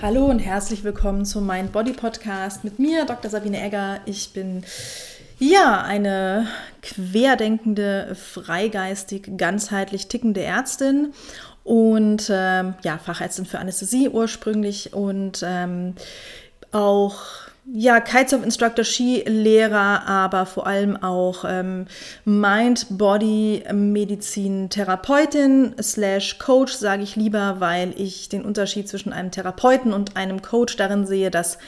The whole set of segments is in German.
Hallo und herzlich willkommen zum Mind Body Podcast mit mir, Dr. Sabine Egger. Ich bin ja eine querdenkende, freigeistig, ganzheitlich tickende Ärztin und ähm, ja, Fachärztin für Anästhesie ursprünglich und ähm, auch ja, Kitesurf-Instructor, Skilehrer, aber vor allem auch ähm, Mind-Body-Medizin-Therapeutin slash Coach, sage ich lieber, weil ich den Unterschied zwischen einem Therapeuten und einem Coach darin sehe, dass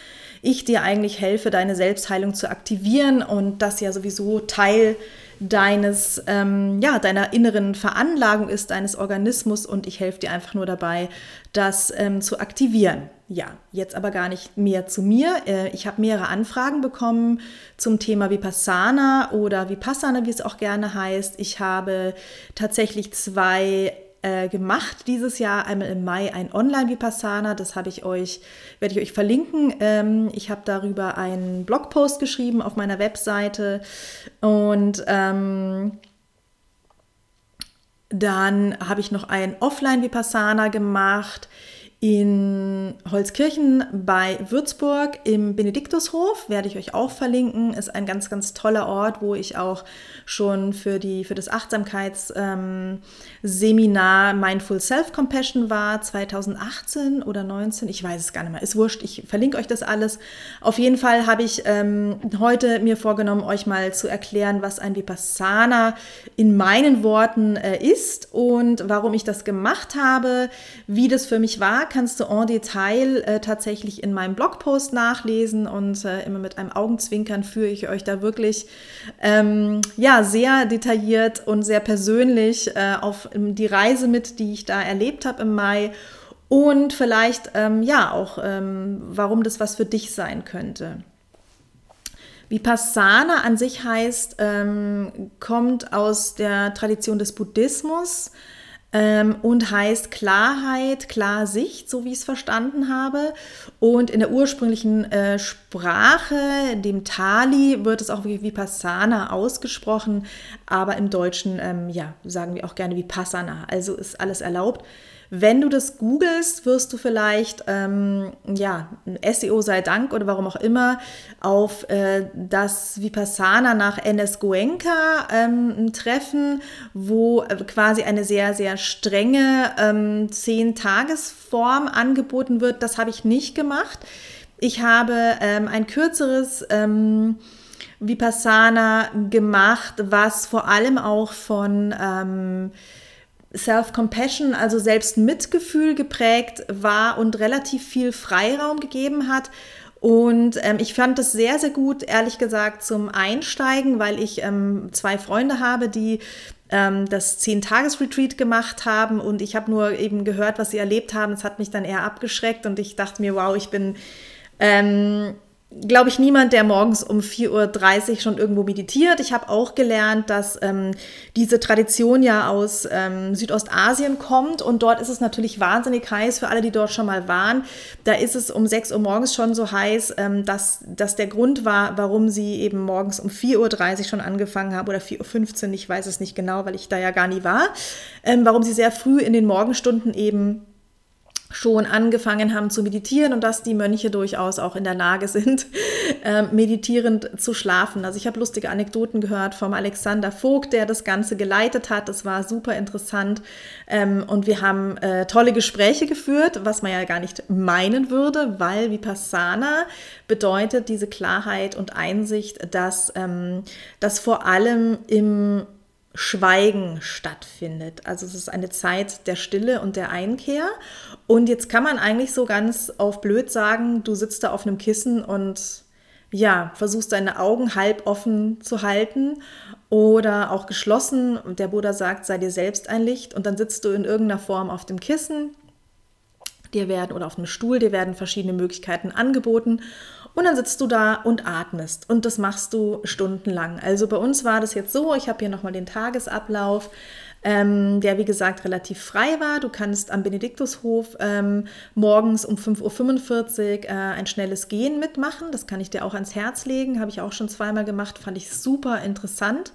ich dir eigentlich helfe, deine Selbstheilung zu aktivieren und das ja sowieso Teil deines, ähm, ja, deiner inneren Veranlagung ist, deines Organismus und ich helfe dir einfach nur dabei, das ähm, zu aktivieren. Ja, jetzt aber gar nicht mehr zu mir. Äh, ich habe mehrere Anfragen bekommen zum Thema Vipassana oder Vipassana, wie es auch gerne heißt. Ich habe tatsächlich zwei äh, gemacht dieses Jahr. Einmal im Mai ein Online-Vipassana, das habe ich euch, werde ich euch verlinken. Ähm, ich habe darüber einen Blogpost geschrieben auf meiner Webseite und ähm, dann habe ich noch ein Offline-Vipassana gemacht in Holzkirchen bei Würzburg im Benediktushof, werde ich euch auch verlinken. Ist ein ganz, ganz toller Ort, wo ich auch schon für, die, für das Achtsamkeitsseminar ähm, Mindful Self-Compassion war, 2018 oder 19, ich weiß es gar nicht mehr, ist wurscht, ich verlinke euch das alles. Auf jeden Fall habe ich ähm, heute mir vorgenommen, euch mal zu erklären, was ein Vipassana in meinen Worten äh, ist und warum ich das gemacht habe, wie das für mich war kannst du en Detail äh, tatsächlich in meinem Blogpost nachlesen und äh, immer mit einem Augenzwinkern führe ich euch da wirklich ähm, ja, sehr detailliert und sehr persönlich äh, auf die Reise mit, die ich da erlebt habe im Mai und vielleicht ähm, ja auch, ähm, warum das was für dich sein könnte. Vipassana an sich heißt, ähm, kommt aus der Tradition des Buddhismus ähm, und heißt Klarheit, Klarsicht, so wie ich es verstanden habe. Und in der ursprünglichen äh, Sprache, dem Tali, wird es auch wie Vipassana ausgesprochen, aber im Deutschen, ähm, ja, sagen wir auch gerne Vipassana. Also ist alles erlaubt. Wenn du das googelst, wirst du vielleicht, ähm, ja, SEO sei Dank oder warum auch immer, auf äh, das Vipassana nach Enes Goenka ähm, treffen, wo äh, quasi eine sehr, sehr strenge ähm, Zehn-Tagesform angeboten wird. Das habe ich nicht gemacht. Ich habe ähm, ein kürzeres ähm, Vipassana gemacht, was vor allem auch von ähm, Self-Compassion, also Selbstmitgefühl geprägt war und relativ viel Freiraum gegeben hat. Und ähm, ich fand das sehr, sehr gut, ehrlich gesagt, zum Einsteigen, weil ich ähm, zwei Freunde habe, die ähm, das Zehn-Tages-Retreat gemacht haben und ich habe nur eben gehört, was sie erlebt haben. Es hat mich dann eher abgeschreckt und ich dachte mir, wow, ich bin ähm, glaube ich, niemand, der morgens um 4.30 Uhr schon irgendwo meditiert. Ich habe auch gelernt, dass ähm, diese Tradition ja aus ähm, Südostasien kommt und dort ist es natürlich wahnsinnig heiß für alle, die dort schon mal waren. Da ist es um 6 Uhr morgens schon so heiß, ähm, dass das der Grund war, warum sie eben morgens um 4.30 Uhr schon angefangen haben oder 4.15 Uhr, ich weiß es nicht genau, weil ich da ja gar nie war, ähm, warum sie sehr früh in den Morgenstunden eben schon angefangen haben zu meditieren und dass die Mönche durchaus auch in der Lage sind, äh, meditierend zu schlafen. Also ich habe lustige Anekdoten gehört vom Alexander Vogt, der das Ganze geleitet hat. Das war super interessant ähm, und wir haben äh, tolle Gespräche geführt, was man ja gar nicht meinen würde, weil Vipassana bedeutet diese Klarheit und Einsicht, dass ähm, das vor allem im Schweigen stattfindet. Also es ist eine Zeit der Stille und der Einkehr. Und jetzt kann man eigentlich so ganz auf blöd sagen, du sitzt da auf einem Kissen und ja, versuchst deine Augen halb offen zu halten oder auch geschlossen. Und der Buddha sagt, sei dir selbst ein Licht. Und dann sitzt du in irgendeiner Form auf dem Kissen. Dir werden oder auf einem Stuhl, dir werden verschiedene Möglichkeiten angeboten. Und dann sitzt du da und atmest. Und das machst du stundenlang. Also bei uns war das jetzt so, ich habe hier nochmal den Tagesablauf ähm, der wie gesagt relativ frei war. Du kannst am Benediktushof ähm, morgens um 5.45 Uhr äh, ein schnelles Gehen mitmachen. Das kann ich dir auch ans Herz legen. Habe ich auch schon zweimal gemacht, fand ich super interessant.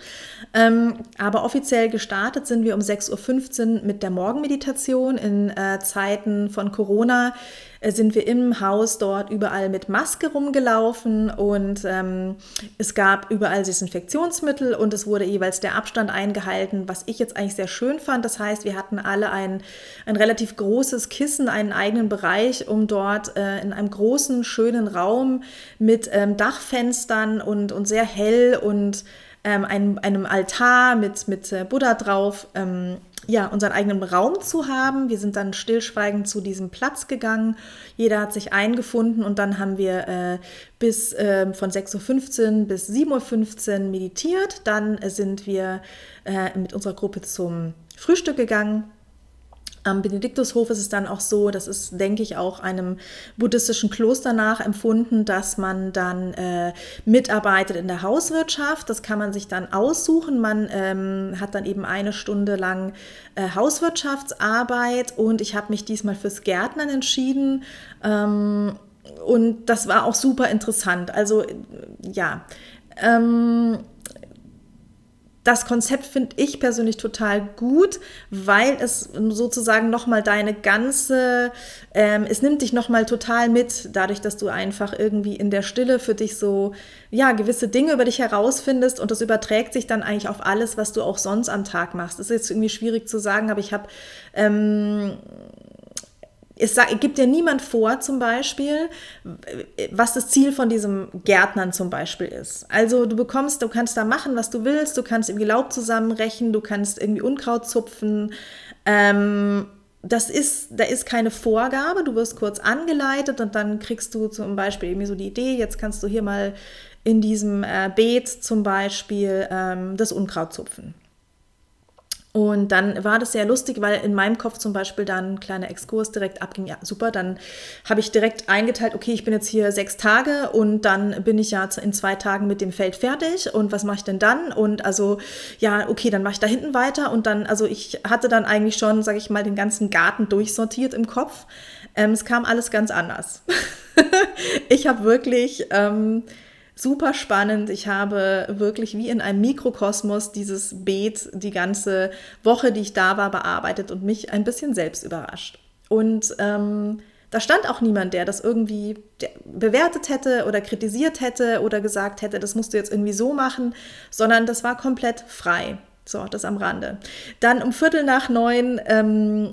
Ähm, aber offiziell gestartet sind wir um 6.15 Uhr mit der Morgenmeditation in äh, Zeiten von Corona sind wir im Haus dort überall mit Maske rumgelaufen und ähm, es gab überall Desinfektionsmittel und es wurde jeweils der Abstand eingehalten, was ich jetzt eigentlich sehr schön fand. Das heißt, wir hatten alle ein, ein relativ großes Kissen, einen eigenen Bereich, um dort äh, in einem großen, schönen Raum mit ähm, Dachfenstern und, und sehr hell und ähm, einem, einem Altar mit, mit äh, Buddha drauf, ähm, ja, unseren eigenen Raum zu haben. Wir sind dann stillschweigend zu diesem Platz gegangen. Jeder hat sich eingefunden und dann haben wir äh, bis äh, von 6.15 Uhr bis 7.15 Uhr meditiert. Dann sind wir äh, mit unserer Gruppe zum Frühstück gegangen am Benediktushof ist es dann auch so, das ist, denke ich, auch einem buddhistischen Kloster nachempfunden, dass man dann äh, mitarbeitet in der Hauswirtschaft. Das kann man sich dann aussuchen. Man ähm, hat dann eben eine Stunde lang äh, Hauswirtschaftsarbeit und ich habe mich diesmal fürs Gärtnern entschieden. Ähm, und das war auch super interessant. Also ja. Ähm, das Konzept finde ich persönlich total gut, weil es sozusagen nochmal deine ganze, ähm, es nimmt dich nochmal total mit, dadurch, dass du einfach irgendwie in der Stille für dich so, ja, gewisse Dinge über dich herausfindest und das überträgt sich dann eigentlich auf alles, was du auch sonst am Tag machst. Das ist jetzt irgendwie schwierig zu sagen, aber ich habe ähm, es gibt dir niemand vor, zum Beispiel, was das Ziel von diesem Gärtnern zum Beispiel ist. Also du bekommst, du kannst da machen, was du willst, du kannst irgendwie Laub zusammenrechen, du kannst irgendwie Unkraut zupfen. Ähm, das ist, da ist keine Vorgabe, du wirst kurz angeleitet und dann kriegst du zum Beispiel irgendwie so die Idee, jetzt kannst du hier mal in diesem äh, Beet zum Beispiel ähm, das Unkraut zupfen. Und dann war das sehr lustig, weil in meinem Kopf zum Beispiel dann ein kleiner Exkurs direkt abging. Ja, super, dann habe ich direkt eingeteilt, okay, ich bin jetzt hier sechs Tage und dann bin ich ja in zwei Tagen mit dem Feld fertig. Und was mache ich denn dann? Und also, ja, okay, dann mache ich da hinten weiter. Und dann, also ich hatte dann eigentlich schon, sage ich mal, den ganzen Garten durchsortiert im Kopf. Ähm, es kam alles ganz anders. ich habe wirklich... Ähm, super spannend. Ich habe wirklich wie in einem Mikrokosmos dieses Beet die ganze Woche, die ich da war, bearbeitet und mich ein bisschen selbst überrascht. Und ähm, da stand auch niemand, der das irgendwie bewertet hätte oder kritisiert hätte oder gesagt hätte, das musst du jetzt irgendwie so machen, sondern das war komplett frei. So, das am Rande. Dann um Viertel nach neun ähm,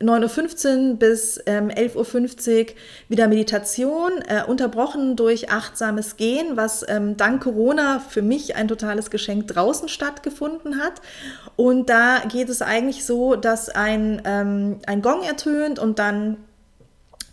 9.15 Uhr bis ähm, 11.50 Uhr wieder Meditation, äh, unterbrochen durch achtsames Gehen, was ähm, dank Corona für mich ein totales Geschenk draußen stattgefunden hat. Und da geht es eigentlich so, dass ein, ähm, ein Gong ertönt und dann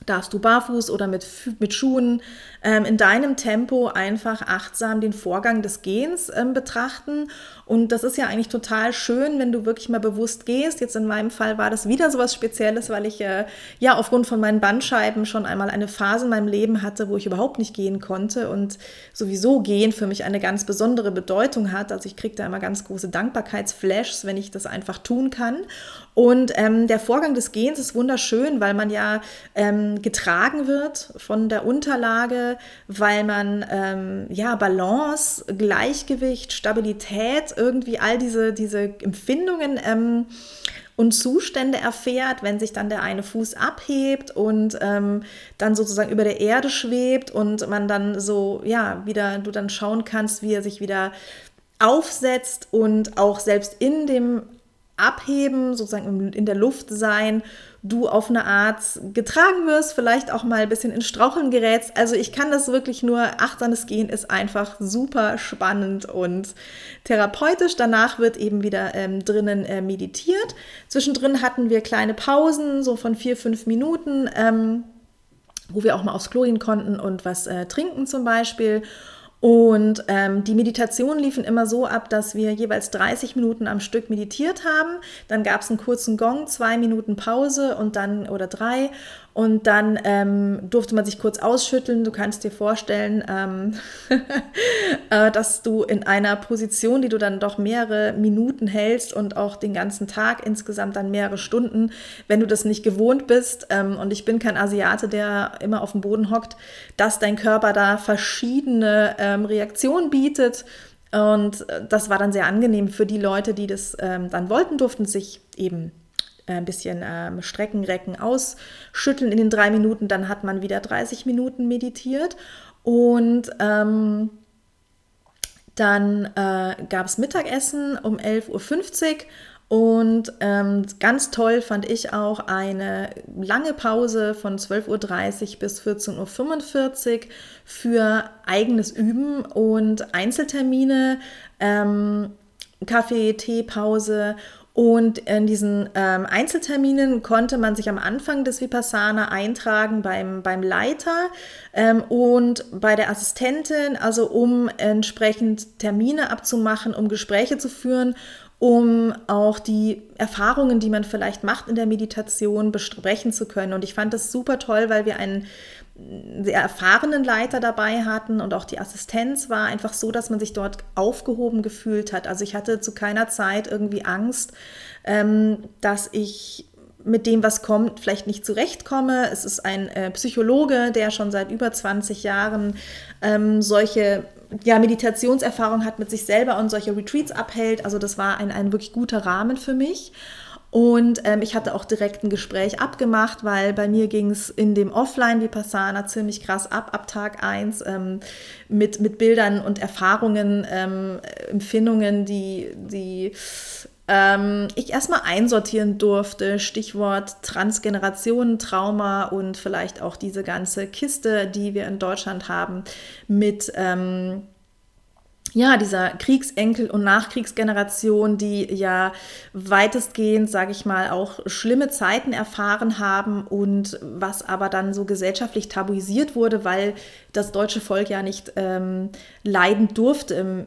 darfst du barfuß oder mit, mit Schuhen ähm, in deinem Tempo einfach achtsam den Vorgang des Gehens ähm, betrachten. Und das ist ja eigentlich total schön, wenn du wirklich mal bewusst gehst. Jetzt in meinem Fall war das wieder so was Spezielles, weil ich äh, ja aufgrund von meinen Bandscheiben schon einmal eine Phase in meinem Leben hatte, wo ich überhaupt nicht gehen konnte und sowieso gehen für mich eine ganz besondere Bedeutung hat. Also ich kriege da immer ganz große Dankbarkeitsflashs, wenn ich das einfach tun kann. Und ähm, der Vorgang des Gehens ist wunderschön, weil man ja ähm, getragen wird von der Unterlage, weil man ähm, ja Balance, Gleichgewicht, Stabilität, irgendwie all diese, diese Empfindungen ähm, und Zustände erfährt, wenn sich dann der eine Fuß abhebt und ähm, dann sozusagen über der Erde schwebt und man dann so, ja, wieder, du dann schauen kannst, wie er sich wieder aufsetzt und auch selbst in dem Abheben, sozusagen in der Luft sein, du auf eine Art getragen wirst, vielleicht auch mal ein bisschen in Straucheln gerätst. Also ich kann das wirklich nur, achtsames Gehen ist einfach super spannend und therapeutisch. Danach wird eben wieder ähm, drinnen äh, meditiert. Zwischendrin hatten wir kleine Pausen, so von vier, fünf Minuten, ähm, wo wir auch mal aufs Klo gehen konnten und was äh, trinken zum Beispiel. Und ähm, die Meditationen liefen immer so ab, dass wir jeweils 30 Minuten am Stück meditiert haben. Dann gab es einen kurzen Gong, zwei Minuten Pause und dann oder drei. Und dann ähm, durfte man sich kurz ausschütteln. Du kannst dir vorstellen, ähm, äh, dass du in einer Position, die du dann doch mehrere Minuten hältst und auch den ganzen Tag insgesamt dann mehrere Stunden, wenn du das nicht gewohnt bist, ähm, und ich bin kein Asiate, der immer auf dem Boden hockt, dass dein Körper da verschiedene ähm, Reaktionen bietet. Und äh, das war dann sehr angenehm für die Leute, die das ähm, dann wollten, durften sich eben äh, ein bisschen ähm, strecken, recken, ausschütteln in den drei Minuten. Dann hat man wieder 30 Minuten meditiert. Und ähm, dann äh, gab es Mittagessen um 11.50 Uhr und ähm, ganz toll fand ich auch eine lange Pause von 12.30 Uhr bis 14.45 Uhr für eigenes Üben und Einzeltermine, ähm, Kaffee, Teepause. Und in diesen ähm, Einzelterminen konnte man sich am Anfang des Vipassana eintragen beim, beim Leiter ähm, und bei der Assistentin, also um entsprechend Termine abzumachen, um Gespräche zu führen um auch die Erfahrungen, die man vielleicht macht in der Meditation, besprechen zu können. Und ich fand das super toll, weil wir einen sehr erfahrenen Leiter dabei hatten und auch die Assistenz war einfach so, dass man sich dort aufgehoben gefühlt hat. Also ich hatte zu keiner Zeit irgendwie Angst, ähm, dass ich mit dem, was kommt, vielleicht nicht zurechtkomme. Es ist ein äh, Psychologe, der schon seit über 20 Jahren ähm, solche ja, Meditationserfahrung hat mit sich selber und solche Retreats abhält. Also das war ein, ein wirklich guter Rahmen für mich. Und ähm, ich hatte auch direkt ein Gespräch abgemacht, weil bei mir ging es in dem Offline-Vipassana ziemlich krass ab, ab Tag 1, ähm, mit, mit Bildern und Erfahrungen, ähm, Empfindungen, die, die ähm, ich erstmal einsortieren durfte. Stichwort Transgenerationen, Trauma und vielleicht auch diese ganze Kiste, die wir in Deutschland haben mit ähm, ja, dieser Kriegsenkel- und Nachkriegsgeneration, die ja weitestgehend, sage ich mal, auch schlimme Zeiten erfahren haben und was aber dann so gesellschaftlich tabuisiert wurde, weil das deutsche Volk ja nicht ähm, leiden durfte im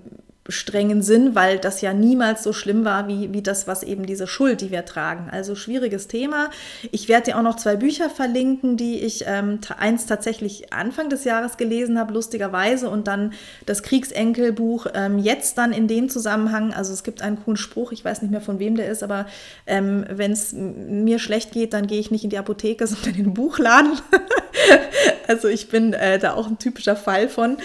strengen Sinn, weil das ja niemals so schlimm war wie, wie das, was eben diese Schuld, die wir tragen. Also schwieriges Thema. Ich werde dir auch noch zwei Bücher verlinken, die ich ähm, eins tatsächlich Anfang des Jahres gelesen habe, lustigerweise, und dann das Kriegsenkelbuch ähm, jetzt dann in dem Zusammenhang. Also es gibt einen coolen Spruch, ich weiß nicht mehr von wem der ist, aber ähm, wenn es mir schlecht geht, dann gehe ich nicht in die Apotheke, sondern in den Buchladen. also ich bin äh, da auch ein typischer Fall von.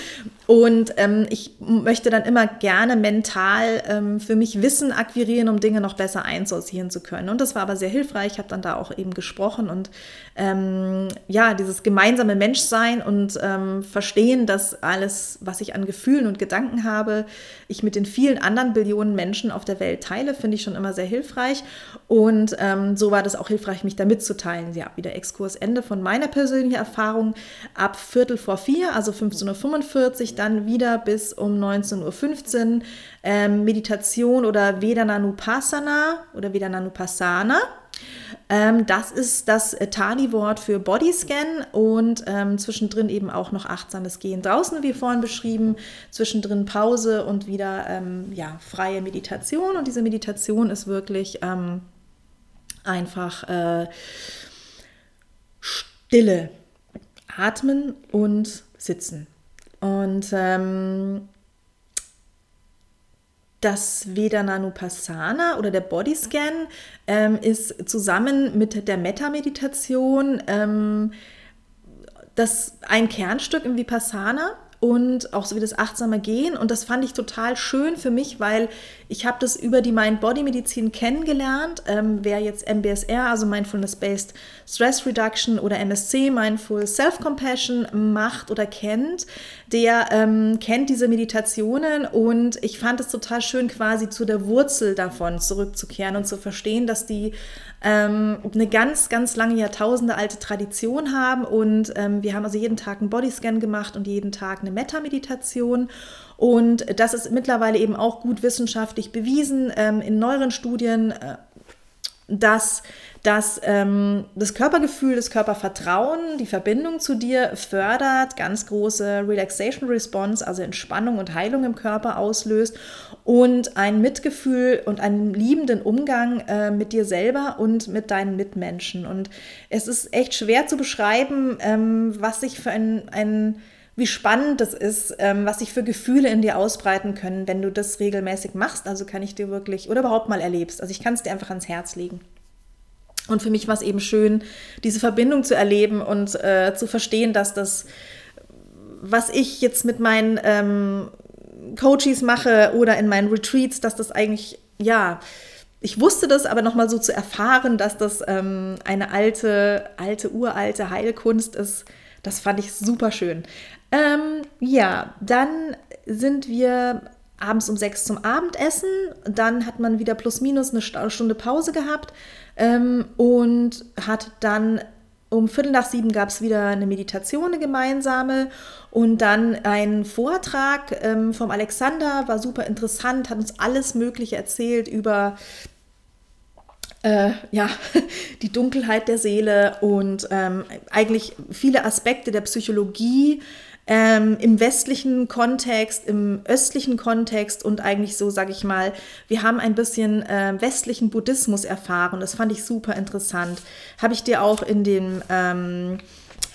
Und ähm, ich möchte dann immer gerne mental ähm, für mich Wissen akquirieren, um Dinge noch besser einsortieren zu können. Und das war aber sehr hilfreich. Ich habe dann da auch eben gesprochen und ähm, ja, dieses gemeinsame Menschsein und ähm, verstehen, dass alles, was ich an Gefühlen und Gedanken habe, ich mit den vielen anderen Billionen Menschen auf der Welt teile, finde ich schon immer sehr hilfreich. Und ähm, so war das auch hilfreich, mich da mitzuteilen. Ja, wieder Exkursende von meiner persönlichen Erfahrung ab Viertel vor vier, also 15.45 Uhr dann wieder bis um 19.15 Uhr ähm, Meditation oder Vedananupassana oder Vedananupassana. Ähm, das ist das Tani-Wort für Bodyscan und ähm, zwischendrin eben auch noch achtsames Gehen draußen, wie vorhin beschrieben, zwischendrin Pause und wieder ähm, ja, freie Meditation. Und diese Meditation ist wirklich ähm, einfach äh, Stille, Atmen und Sitzen. Und ähm, das Vedananupassana oder der Bodyscan ähm, ist zusammen mit der Metta-Meditation ähm, ein Kernstück im Vipassana und auch so wie das achtsame Gehen. Und das fand ich total schön für mich, weil ich habe das über die Mind-Body-Medizin kennengelernt. Ähm, wer jetzt MBSR, also Mindfulness-Based Stress Reduction oder MSC, Mindful Self-Compassion, macht oder kennt, der ähm, kennt diese Meditationen und ich fand es total schön, quasi zu der Wurzel davon zurückzukehren und zu verstehen, dass die ähm, eine ganz, ganz lange Jahrtausende alte Tradition haben. Und ähm, wir haben also jeden Tag einen Bodyscan gemacht und jeden Tag eine Metta-Meditation. Und das ist mittlerweile eben auch gut wissenschaftlich bewiesen ähm, in neueren Studien, äh, dass dass ähm, das Körpergefühl, das Körpervertrauen, die Verbindung zu dir fördert, ganz große Relaxation Response, also Entspannung und Heilung im Körper auslöst und ein Mitgefühl und einen liebenden Umgang äh, mit dir selber und mit deinen Mitmenschen. Und es ist echt schwer zu beschreiben, ähm, was sich für ein, ein wie spannend das ist, ähm, was sich für Gefühle in dir ausbreiten können, wenn du das regelmäßig machst. Also kann ich dir wirklich oder überhaupt mal erlebst. Also ich kann es dir einfach ans Herz legen. Und für mich war es eben schön, diese Verbindung zu erleben und äh, zu verstehen, dass das, was ich jetzt mit meinen ähm, Coaches mache oder in meinen Retreats, dass das eigentlich, ja, ich wusste das, aber nochmal so zu erfahren, dass das ähm, eine alte, alte, uralte Heilkunst ist, das fand ich super schön. Ähm, ja, dann sind wir abends um sechs zum Abendessen. Dann hat man wieder plus minus eine Stunde Pause gehabt ähm, und hat dann um Viertel nach sieben gab es wieder eine Meditation, eine gemeinsame und dann ein Vortrag ähm, vom Alexander, war super interessant, hat uns alles Mögliche erzählt über äh, ja, die Dunkelheit der Seele und ähm, eigentlich viele Aspekte der Psychologie ähm, im westlichen Kontext, im östlichen Kontext und eigentlich so, sage ich mal, wir haben ein bisschen äh, westlichen Buddhismus erfahren. Das fand ich super interessant. Habe ich dir auch in dem ähm,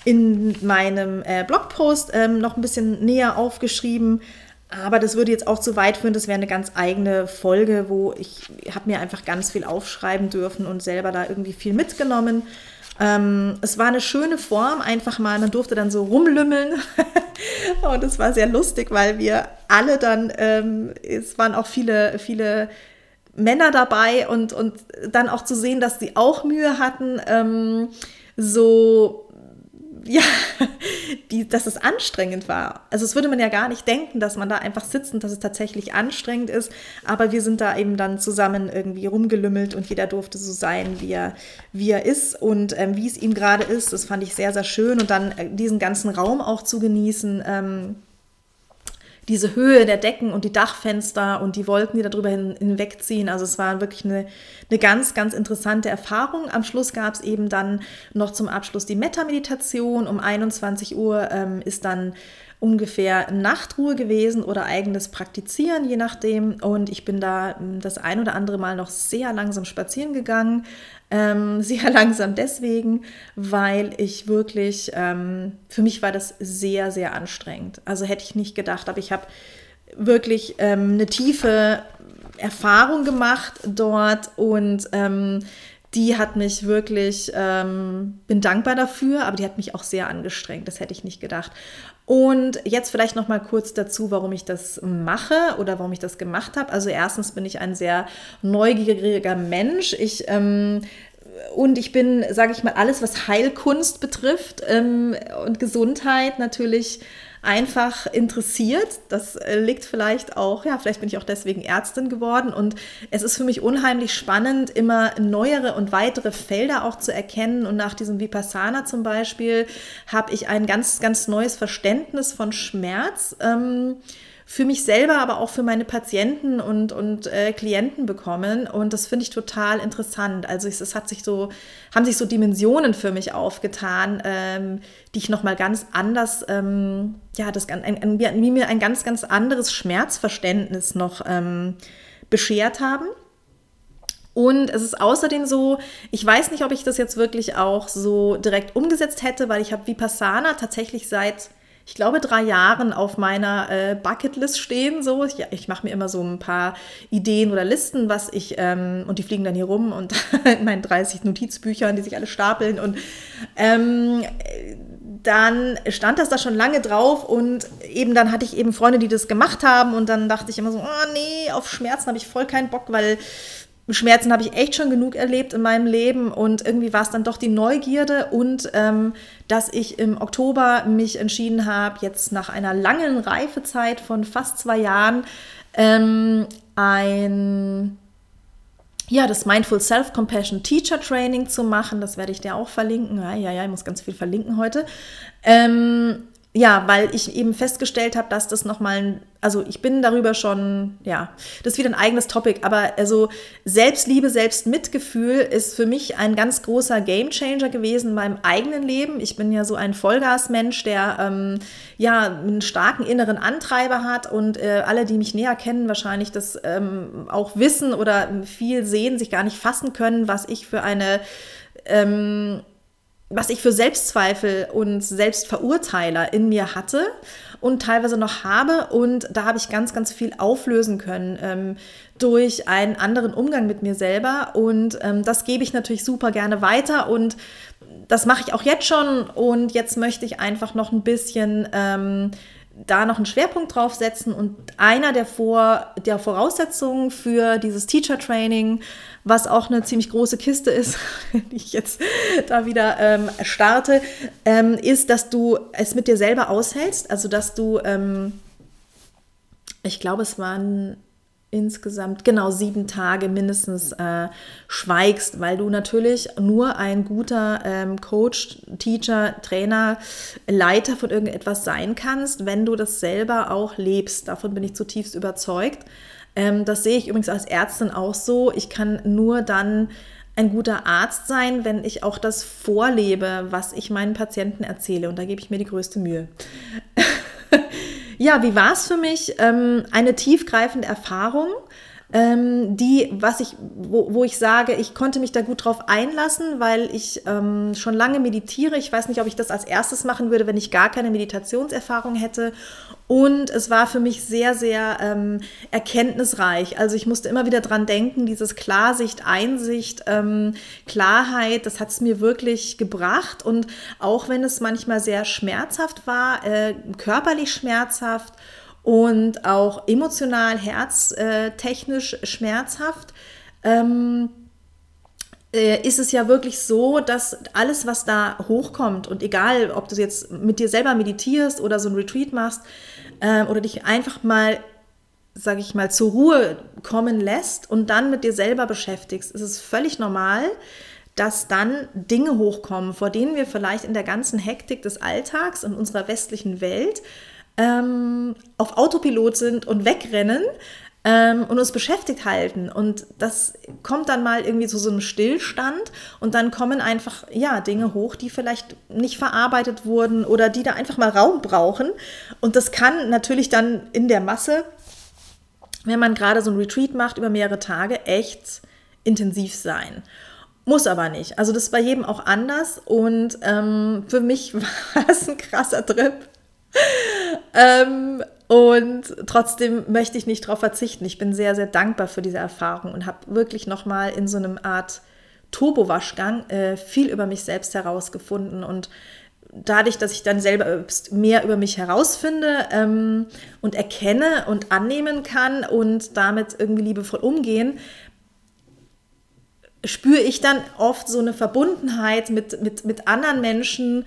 in meinem äh, Blogpost ähm, noch ein bisschen näher aufgeschrieben. Aber das würde jetzt auch zu weit führen. Das wäre eine ganz eigene Folge, wo ich habe mir einfach ganz viel aufschreiben dürfen und selber da irgendwie viel mitgenommen. Ähm, es war eine schöne Form, einfach mal, man durfte dann so rumlümmeln. Und es war sehr lustig, weil wir alle dann, ähm, es waren auch viele, viele Männer dabei und, und dann auch zu sehen, dass sie auch Mühe hatten, ähm, so ja, die, dass es anstrengend war. Also es würde man ja gar nicht denken, dass man da einfach sitzt und dass es tatsächlich anstrengend ist. Aber wir sind da eben dann zusammen irgendwie rumgelümmelt und jeder durfte so sein, wie er, wie er ist und ähm, wie es ihm gerade ist. Das fand ich sehr, sehr schön. Und dann äh, diesen ganzen Raum auch zu genießen. Ähm, diese Höhe der Decken und die Dachfenster und die Wolken, die darüber hin, hinwegziehen. Also es war wirklich eine, eine ganz, ganz interessante Erfahrung. Am Schluss gab es eben dann noch zum Abschluss die Metta-Meditation. Um 21 Uhr ähm, ist dann ungefähr Nachtruhe gewesen oder eigenes Praktizieren, je nachdem. Und ich bin da ähm, das ein oder andere Mal noch sehr langsam spazieren gegangen, ähm, sehr langsam deswegen, weil ich wirklich, ähm, für mich war das sehr, sehr anstrengend. Also hätte ich nicht gedacht, aber ich habe wirklich ähm, eine tiefe Erfahrung gemacht dort und ähm, die hat mich wirklich, ähm, bin dankbar dafür, aber die hat mich auch sehr angestrengt. Das hätte ich nicht gedacht. Und jetzt vielleicht noch mal kurz dazu, warum ich das mache oder warum ich das gemacht habe. Also erstens bin ich ein sehr neugieriger Mensch. Ich ähm, und ich bin, sage ich mal, alles, was Heilkunst betrifft ähm, und Gesundheit natürlich einfach interessiert. Das liegt vielleicht auch, ja, vielleicht bin ich auch deswegen Ärztin geworden. Und es ist für mich unheimlich spannend, immer neuere und weitere Felder auch zu erkennen. Und nach diesem Vipassana zum Beispiel habe ich ein ganz, ganz neues Verständnis von Schmerz. Ähm, für mich selber, aber auch für meine Patienten und, und äh, Klienten bekommen. Und das finde ich total interessant. Also es, es, hat sich so, haben sich so Dimensionen für mich aufgetan, ähm, die ich nochmal ganz anders, ähm, ja, das, ein, ein, wie mir ein ganz, ganz anderes Schmerzverständnis noch ähm, beschert haben. Und es ist außerdem so, ich weiß nicht, ob ich das jetzt wirklich auch so direkt umgesetzt hätte, weil ich habe Vipassana tatsächlich seit ich glaube, drei Jahren auf meiner äh, Bucketlist stehen. So. Ich, ich mache mir immer so ein paar Ideen oder Listen, was ich, ähm, und die fliegen dann hier rum und in meinen 30 Notizbüchern, die sich alle stapeln. Und ähm, dann stand das da schon lange drauf und eben dann hatte ich eben Freunde, die das gemacht haben und dann dachte ich immer so, oh nee, auf Schmerzen habe ich voll keinen Bock, weil Schmerzen habe ich echt schon genug erlebt in meinem Leben und irgendwie war es dann doch die Neugierde und ähm, dass ich im Oktober mich entschieden habe, jetzt nach einer langen Reifezeit von fast zwei Jahren ähm, ein ja, das Mindful Self-Compassion Teacher Training zu machen. Das werde ich dir auch verlinken. Ja, ja, ja, ich muss ganz viel verlinken heute. Ähm, ja, weil ich eben festgestellt habe, dass das nochmal, also ich bin darüber schon, ja, das ist wieder ein eigenes Topic, aber also Selbstliebe, Selbstmitgefühl ist für mich ein ganz großer Gamechanger gewesen in meinem eigenen Leben. Ich bin ja so ein Vollgasmensch, der ähm, ja einen starken inneren Antreiber hat und äh, alle, die mich näher kennen, wahrscheinlich das ähm, auch wissen oder viel sehen, sich gar nicht fassen können, was ich für eine ähm, was ich für Selbstzweifel und Selbstverurteiler in mir hatte und teilweise noch habe. Und da habe ich ganz, ganz viel auflösen können ähm, durch einen anderen Umgang mit mir selber. Und ähm, das gebe ich natürlich super gerne weiter. Und das mache ich auch jetzt schon. Und jetzt möchte ich einfach noch ein bisschen ähm, da noch einen Schwerpunkt drauf setzen und einer der, Vor der Voraussetzungen für dieses Teacher Training, was auch eine ziemlich große Kiste ist, die ich jetzt da wieder ähm, starte, ähm, ist, dass du es mit dir selber aushältst, also dass du, ähm, ich glaube, es waren insgesamt genau sieben Tage mindestens äh, schweigst, weil du natürlich nur ein guter ähm, Coach, Teacher, Trainer, Leiter von irgendetwas sein kannst, wenn du das selber auch lebst. Davon bin ich zutiefst überzeugt. Ähm, das sehe ich übrigens als Ärztin auch so. Ich kann nur dann ein guter Arzt sein, wenn ich auch das vorlebe, was ich meinen Patienten erzähle. Und da gebe ich mir die größte Mühe. Ja, wie war es für mich? Ähm, eine tiefgreifende Erfahrung, ähm, die, was ich, wo, wo ich sage, ich konnte mich da gut drauf einlassen, weil ich ähm, schon lange meditiere. Ich weiß nicht, ob ich das als erstes machen würde, wenn ich gar keine Meditationserfahrung hätte. Und es war für mich sehr, sehr ähm, erkenntnisreich. Also ich musste immer wieder dran denken, dieses Klarsicht, Einsicht, ähm, Klarheit, das hat es mir wirklich gebracht. Und auch wenn es manchmal sehr schmerzhaft war, äh, körperlich schmerzhaft und auch emotional, herztechnisch schmerzhaft, ähm, äh, ist es ja wirklich so, dass alles, was da hochkommt und egal, ob du jetzt mit dir selber meditierst oder so ein Retreat machst äh, oder dich einfach mal, sage ich mal, zur Ruhe kommen lässt und dann mit dir selber beschäftigst, ist es völlig normal, dass dann Dinge hochkommen, vor denen wir vielleicht in der ganzen Hektik des Alltags und unserer westlichen Welt ähm, auf Autopilot sind und wegrennen, ähm, und uns beschäftigt halten. Und das kommt dann mal irgendwie zu so einem Stillstand und dann kommen einfach, ja, Dinge hoch, die vielleicht nicht verarbeitet wurden oder die da einfach mal Raum brauchen. Und das kann natürlich dann in der Masse, wenn man gerade so ein Retreat macht über mehrere Tage, echt intensiv sein. Muss aber nicht. Also das ist bei jedem auch anders. Und ähm, für mich war es ein krasser Trip. Ähm, und trotzdem möchte ich nicht darauf verzichten. Ich bin sehr, sehr dankbar für diese Erfahrung und habe wirklich nochmal in so einem Art Turbo-Waschgang äh, viel über mich selbst herausgefunden. Und dadurch, dass ich dann selber mehr über mich herausfinde ähm, und erkenne und annehmen kann und damit irgendwie liebevoll umgehen, spüre ich dann oft so eine Verbundenheit mit, mit, mit anderen Menschen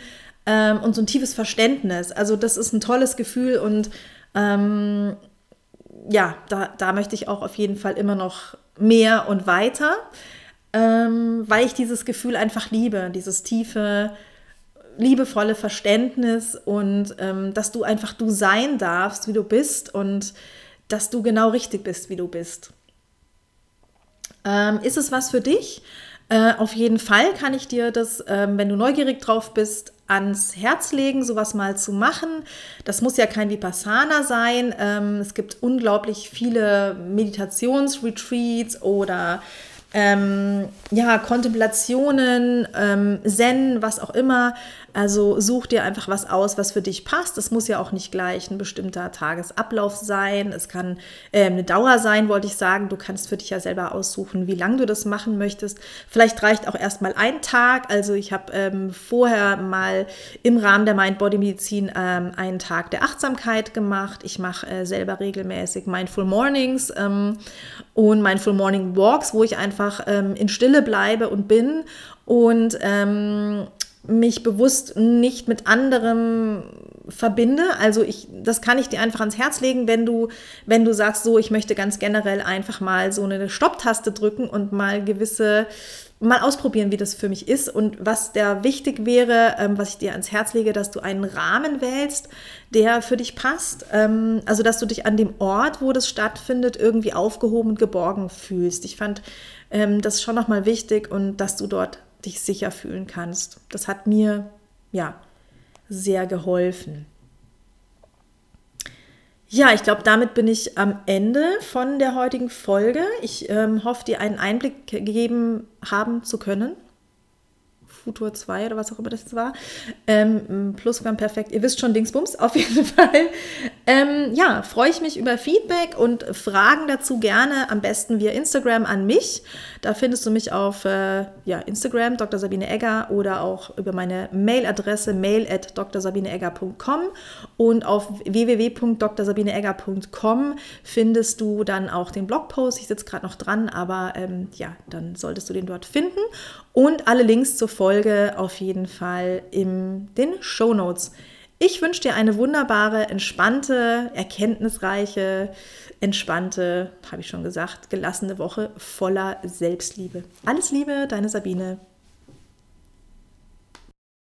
ähm, und so ein tiefes Verständnis. Also das ist ein tolles Gefühl und ähm, ja, da, da möchte ich auch auf jeden Fall immer noch mehr und weiter, ähm, weil ich dieses Gefühl einfach liebe, dieses tiefe, liebevolle Verständnis und ähm, dass du einfach du sein darfst, wie du bist und dass du genau richtig bist, wie du bist. Ähm, ist es was für dich? Äh, auf jeden Fall kann ich dir das, ähm, wenn du neugierig drauf bist, ans Herz legen, sowas mal zu machen. Das muss ja kein Vipassana sein. Ähm, es gibt unglaublich viele Meditationsretreats oder ähm, ja, Kontemplationen, ähm, Zen, was auch immer. Also such dir einfach was aus, was für dich passt. Es muss ja auch nicht gleich ein bestimmter Tagesablauf sein. Es kann äh, eine Dauer sein, wollte ich sagen. Du kannst für dich ja selber aussuchen, wie lange du das machen möchtest. Vielleicht reicht auch erstmal ein Tag. Also ich habe ähm, vorher mal im Rahmen der Mind-Body-Medizin ähm, einen Tag der Achtsamkeit gemacht. Ich mache äh, selber regelmäßig Mindful Mornings ähm, und Mindful Morning Walks, wo ich einfach ähm, in Stille bleibe und bin und ähm, mich bewusst nicht mit anderem verbinde. Also ich, das kann ich dir einfach ans Herz legen, wenn du, wenn du sagst, so, ich möchte ganz generell einfach mal so eine Stopptaste drücken und mal gewisse, mal ausprobieren, wie das für mich ist. Und was der wichtig wäre, ähm, was ich dir ans Herz lege, dass du einen Rahmen wählst, der für dich passt. Ähm, also, dass du dich an dem Ort, wo das stattfindet, irgendwie aufgehoben und geborgen fühlst. Ich fand ähm, das schon nochmal wichtig und dass du dort dich sicher fühlen kannst. Das hat mir ja sehr geholfen. Ja, ich glaube, damit bin ich am Ende von der heutigen Folge. Ich ähm, hoffe, dir einen Einblick gegeben haben zu können. Futur 2 oder was auch immer das war. Ähm, Plusquamperfekt, ihr wisst schon, Dingsbums, auf jeden Fall. Ähm, ja, freue ich mich über Feedback und Fragen dazu gerne am besten via Instagram an mich. Da findest du mich auf äh, ja, Instagram, Dr. Sabine Egger, oder auch über meine Mailadresse mail at drsabineegger.com und auf www.drsabineegger.com findest du dann auch den Blogpost. Ich sitze gerade noch dran, aber ähm, ja, dann solltest du den dort finden. Und alle Links zur Folge auf jeden Fall in den Show Notes. Ich wünsche dir eine wunderbare, entspannte, erkenntnisreiche, entspannte, habe ich schon gesagt, gelassene Woche voller Selbstliebe. Alles Liebe, deine Sabine.